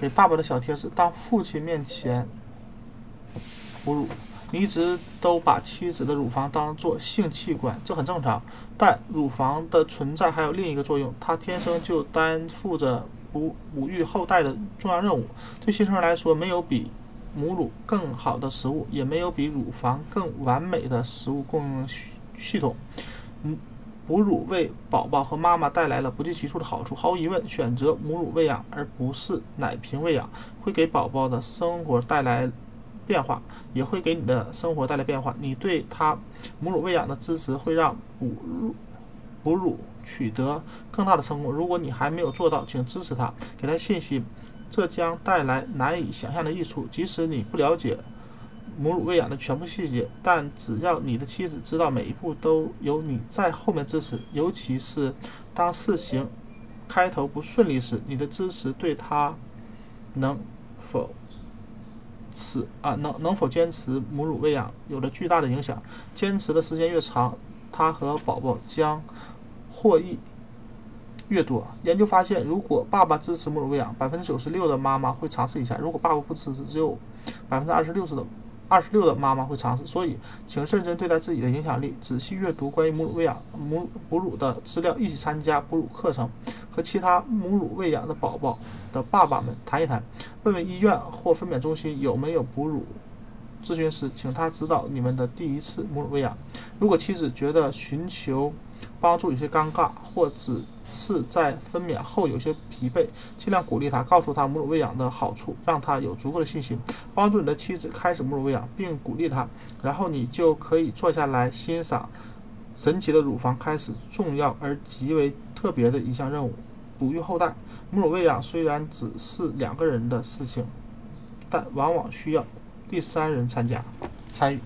给爸爸的小贴士：当父亲面前哺乳。你一直都把妻子的乳房当做性器官，这很正常。但乳房的存在还有另一个作用，它天生就担负着哺哺育后代的重要任务。对新生儿来说，没有比母乳更好的食物，也没有比乳房更完美的食物供应系系统。嗯，哺乳为宝宝和妈妈带来了不计其数的好处。毫无疑问，选择母乳喂养而不是奶瓶喂养，会给宝宝的生活带来。变化也会给你的生活带来变化。你对他母乳喂养的支持会让哺乳哺乳取得更大的成功。如果你还没有做到，请支持他，给他信心，这将带来难以想象的益处。即使你不了解母乳喂养的全部细节，但只要你的妻子知道每一步都有你在后面支持，尤其是当事情开头不顺利时，你的支持对他能否。持啊，能能否坚持母乳喂养有着巨大的影响。坚持的时间越长，他和宝宝将获益越多。研究发现，如果爸爸支持母乳喂养，百分之九十六的妈妈会尝试一下；如果爸爸不支持，只有百分之二十六的。二十六的妈妈会尝试，所以请认真对待自己的影响力，仔细阅读关于母乳喂养、母哺乳的资料，一起参加哺乳课程，和其他母乳喂养的宝宝的爸爸们谈一谈，问问医院或分娩中心有没有哺乳咨询师，请他指导你们的第一次母乳喂养。如果妻子觉得寻求帮助有些尴尬，或只是在分娩后有些疲惫，尽量鼓励他，告诉他母乳喂养的好处，让他有足够的信心，帮助你的妻子开始母乳喂养，并鼓励他。然后你就可以坐下来欣赏神奇的乳房开始重要而极为特别的一项任务——哺育后代。母乳喂养虽然只是两个人的事情，但往往需要第三人参加参与。